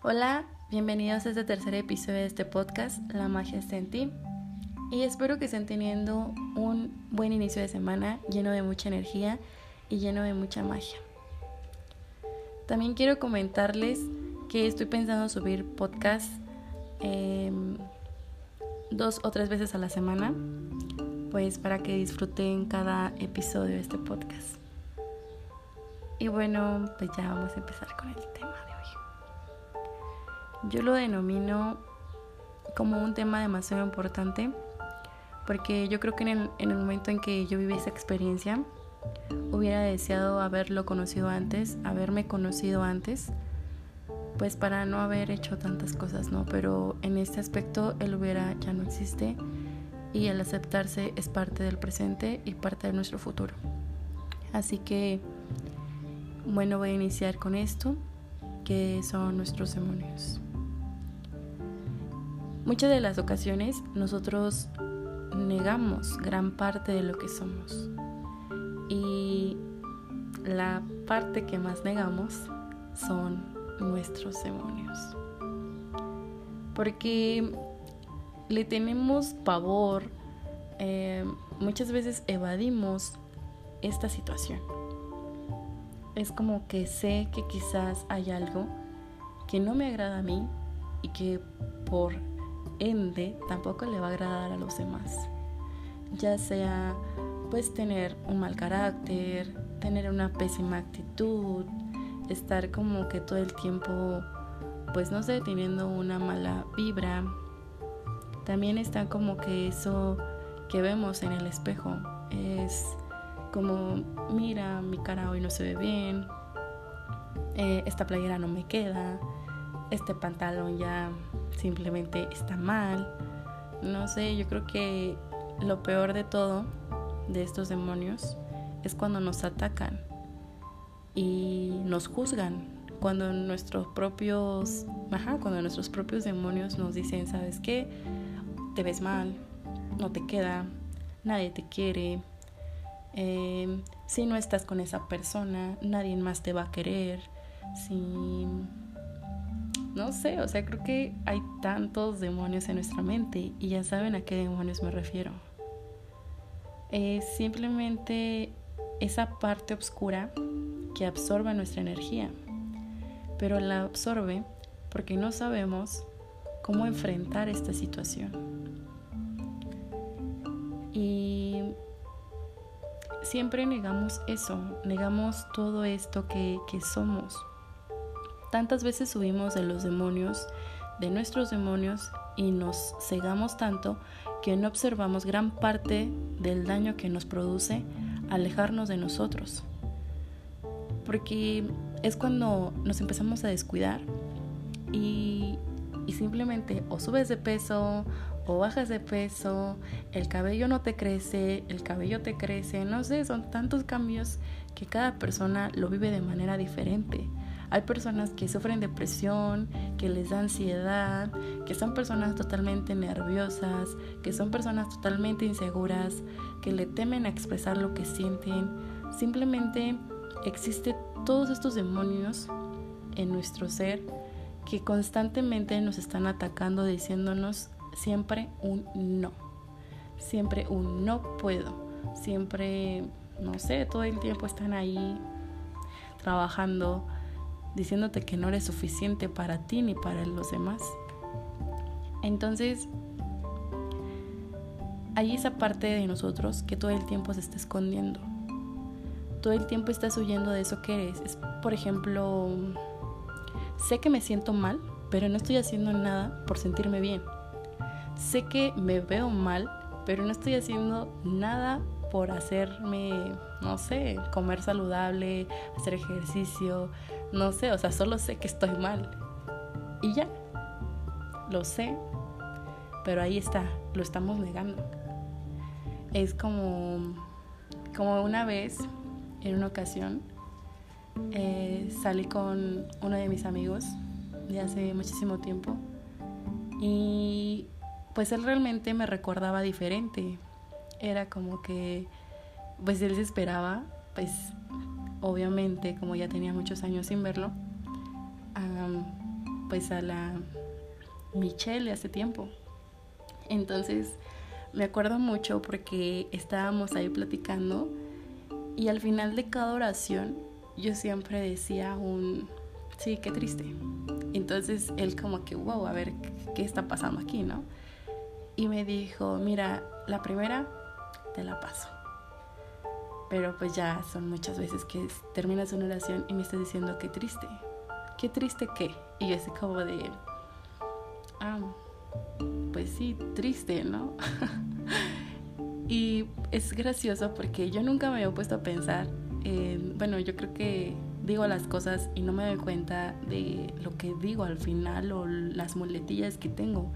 Hola, bienvenidos a este tercer episodio de este podcast, La magia está en ti. Y espero que estén teniendo un buen inicio de semana lleno de mucha energía y lleno de mucha magia. También quiero comentarles que estoy pensando subir podcast em, dos o tres veces a la semana, pues para que disfruten cada episodio de este podcast. Y bueno, pues ya vamos a empezar con el tema. Yo lo denomino como un tema demasiado importante porque yo creo que en el, en el momento en que yo viví esa experiencia, hubiera deseado haberlo conocido antes, haberme conocido antes, pues para no haber hecho tantas cosas, ¿no? Pero en este aspecto el hubiera ya no existe y el aceptarse es parte del presente y parte de nuestro futuro. Así que, bueno, voy a iniciar con esto, que son nuestros demonios. Muchas de las ocasiones nosotros negamos gran parte de lo que somos. Y la parte que más negamos son nuestros demonios. Porque le tenemos pavor, eh, muchas veces evadimos esta situación. Es como que sé que quizás hay algo que no me agrada a mí y que por ende tampoco le va a agradar a los demás. Ya sea pues tener un mal carácter, tener una pésima actitud, estar como que todo el tiempo pues no sé, teniendo una mala vibra. También está como que eso que vemos en el espejo es como, mira, mi cara hoy no se ve bien, eh, esta playera no me queda, este pantalón ya simplemente está mal. No sé, yo creo que lo peor de todo de estos demonios es cuando nos atacan y nos juzgan. Cuando nuestros propios, ajá, cuando nuestros propios demonios nos dicen, ¿sabes qué? Te ves mal, no te queda, nadie te quiere. Em, si no estás con esa persona, nadie más te va a querer. Si no sé, o sea, creo que hay tantos demonios en nuestra mente y ya saben a qué demonios me refiero. Es simplemente esa parte oscura que absorbe nuestra energía, pero la absorbe porque no sabemos cómo enfrentar esta situación. Y siempre negamos eso, negamos todo esto que, que somos Tantas veces subimos de los demonios, de nuestros demonios, y nos cegamos tanto que no observamos gran parte del daño que nos produce alejarnos de nosotros. Porque es cuando nos empezamos a descuidar y, y simplemente o subes de peso o bajas de peso, el cabello no te crece, el cabello te crece, no sé, son tantos cambios que cada persona lo vive de manera diferente. Hay personas que sufren depresión, que les da ansiedad, que son personas totalmente nerviosas, que son personas totalmente inseguras, que le temen a expresar lo que sienten. Simplemente existen todos estos demonios en nuestro ser que constantemente nos están atacando diciéndonos siempre un no. Siempre un no puedo. Siempre, no sé, todo el tiempo están ahí trabajando diciéndote que no eres suficiente para ti ni para los demás. Entonces, hay esa parte de nosotros que todo el tiempo se está escondiendo. Todo el tiempo estás huyendo de eso que eres. Es, por ejemplo, sé que me siento mal, pero no estoy haciendo nada por sentirme bien. Sé que me veo mal, pero no estoy haciendo nada por hacerme, no sé, comer saludable, hacer ejercicio, no sé, o sea, solo sé que estoy mal. Y ya, lo sé, pero ahí está, lo estamos negando. Es como, como una vez, en una ocasión, eh, salí con uno de mis amigos de hace muchísimo tiempo y pues él realmente me recordaba diferente. Era como que, pues él se esperaba, pues obviamente, como ya tenía muchos años sin verlo, pues a la Michelle hace tiempo. Entonces me acuerdo mucho porque estábamos ahí platicando y al final de cada oración yo siempre decía un, sí, qué triste. Entonces él como que, wow, a ver, ¿qué está pasando aquí, no? Y me dijo, mira, la primera te la paso. Pero pues ya son muchas veces que terminas una oración y me estás diciendo qué triste. ¿Qué triste qué? Y yo así como de, ah, pues sí, triste, ¿no? y es gracioso porque yo nunca me había puesto a pensar, bueno, yo creo que digo las cosas y no me doy cuenta de lo que digo al final o las muletillas que tengo.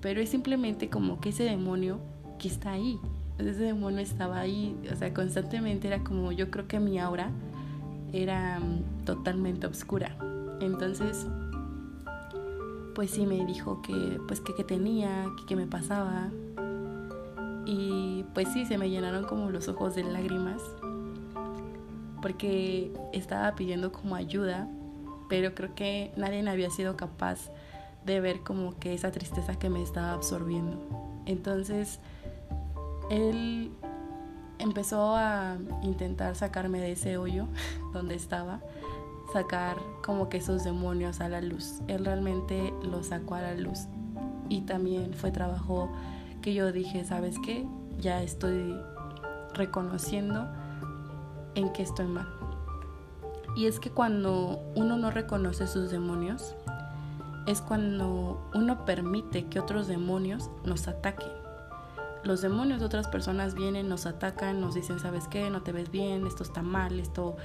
Pero es simplemente como que ese demonio que está ahí, ese demonio estaba ahí, o sea, constantemente era como yo creo que mi aura era mm, totalmente oscura. Entonces, pues sí me dijo que pues que, tenía, que qué me pasaba. Y pues sí, se me llenaron como los ojos de lágrimas porque estaba pidiendo como ayuda, pero creo que nadie había sido capaz de ver como que esa tristeza que me estaba absorbiendo. Entonces, él empezó a intentar sacarme de ese hoyo donde estaba, sacar como que esos demonios a la luz. Él realmente los sacó a la luz. Y también fue trabajo que yo dije, ¿sabes qué? Ya estoy reconociendo en que estoy mal. Y es que cuando uno no reconoce sus demonios, es cuando uno permite que otros demonios nos ataquen los demonios de otras personas vienen, nos atacan, nos dicen, ¿sabes qué? No te ves bien, esto está mal, esto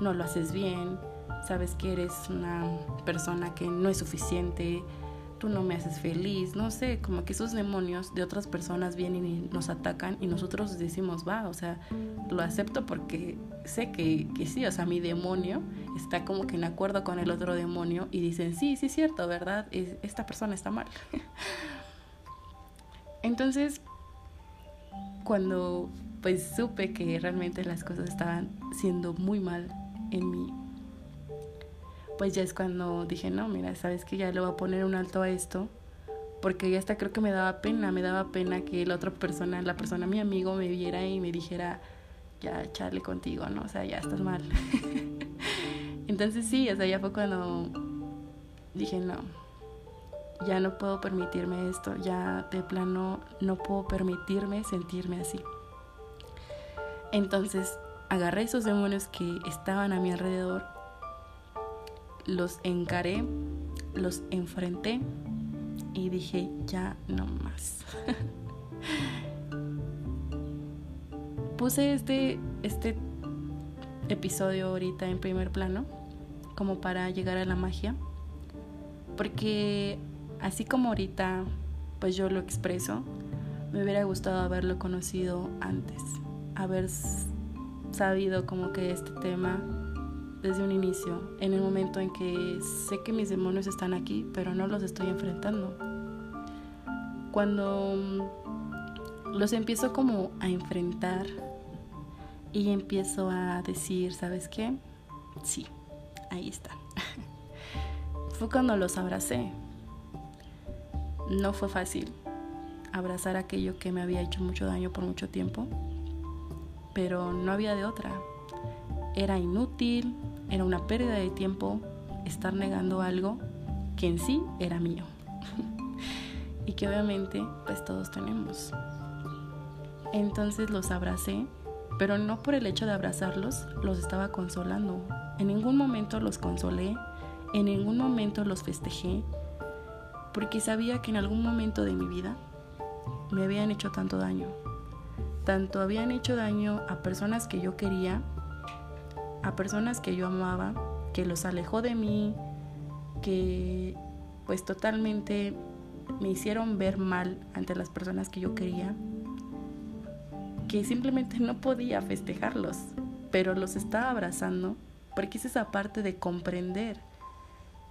no lo haces bien, sabes que eres una persona que no es suficiente, tú no me haces feliz, no sé, como que esos demonios de otras personas vienen y nos atacan y nosotros decimos, va, o sea, lo acepto porque sé que, que sí, o sea, mi demonio está como que en acuerdo con el otro demonio y dicen, sí, sí es cierto, ¿verdad? Esta persona está mal. Entonces, cuando pues supe que realmente las cosas estaban siendo muy mal en mí, pues ya es cuando dije, no, mira, sabes que ya le voy a poner un alto a esto, porque ya hasta creo que me daba pena, me daba pena que la otra persona, la persona, mi amigo, me viera y me dijera, ya, charle contigo, ¿no? O sea, ya estás mal. Entonces sí, o sea, ya fue cuando dije, no, ya no puedo permitirme esto, ya de plano no puedo permitirme sentirme así. Entonces agarré esos demonios que estaban a mi alrededor, los encaré, los enfrenté y dije, ya no más. Puse este, este episodio ahorita en primer plano como para llegar a la magia porque así como ahorita pues yo lo expreso, me hubiera gustado haberlo conocido antes, haber sabido como que este tema desde un inicio, en el momento en que sé que mis demonios están aquí, pero no los estoy enfrentando. Cuando los empiezo como a enfrentar y empiezo a decir, ¿sabes qué? Sí, ahí está. Fue cuando los abracé, no fue fácil abrazar aquello que me había hecho mucho daño por mucho tiempo, pero no había de otra. Era inútil, era una pérdida de tiempo estar negando algo que en sí era mío y que obviamente pues todos tenemos. Entonces los abracé, pero no por el hecho de abrazarlos, los estaba consolando. En ningún momento los consolé, en ningún momento los festejé, porque sabía que en algún momento de mi vida me habían hecho tanto daño. Tanto habían hecho daño a personas que yo quería, a personas que yo amaba, que los alejó de mí, que pues totalmente me hicieron ver mal ante las personas que yo quería, que simplemente no podía festejarlos, pero los estaba abrazando porque es esa parte de comprender,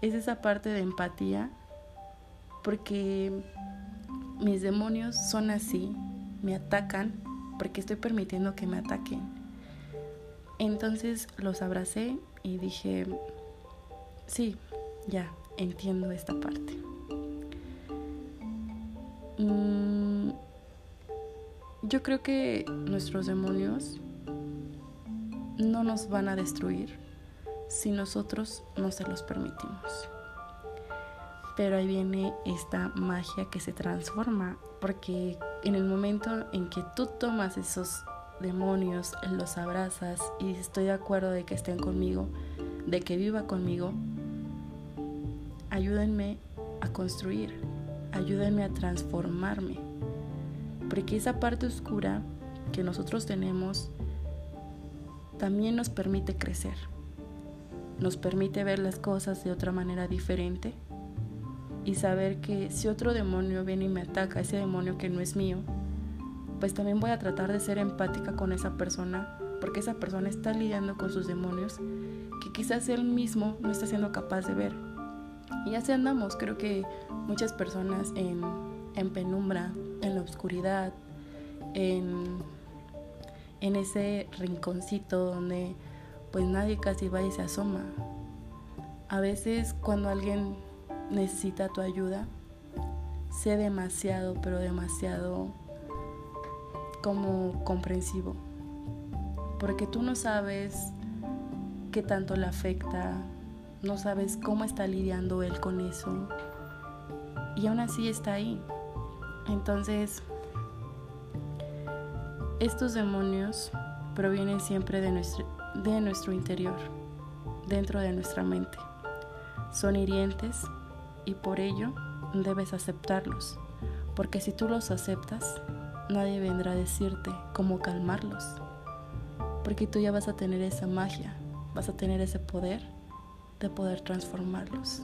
es esa parte de empatía porque mis demonios son así, me atacan porque estoy permitiendo que me ataquen. Entonces los abracé y dije, sí, ya, entiendo esta parte. Mm, yo creo que nuestros demonios no nos van a destruir si nosotros no se los permitimos. Pero ahí viene esta magia que se transforma, porque en el momento en que tú tomas esos demonios, los abrazas y estoy de acuerdo de que estén conmigo, de que viva conmigo, ayúdenme a construir, ayúdenme a transformarme. Porque esa parte oscura que nosotros tenemos también nos permite crecer, nos permite ver las cosas de otra manera diferente y saber que si otro demonio viene y me ataca, ese demonio que no es mío, pues también voy a tratar de ser empática con esa persona, porque esa persona está lidiando con sus demonios que quizás él mismo no está siendo capaz de ver. Y así andamos, creo que muchas personas en, en penumbra, en la oscuridad, en en ese rinconcito donde pues nadie casi va y se asoma. A veces cuando alguien necesita tu ayuda, sé demasiado, pero demasiado como comprensivo. Porque tú no sabes qué tanto le afecta, no sabes cómo está lidiando él con eso. Y aún así está ahí. Entonces, estos demonios provienen siempre de nuestro, de nuestro interior, dentro de nuestra mente. Son hirientes y por ello debes aceptarlos, porque si tú los aceptas, nadie vendrá a decirte cómo calmarlos, porque tú ya vas a tener esa magia, vas a tener ese poder de poder transformarlos.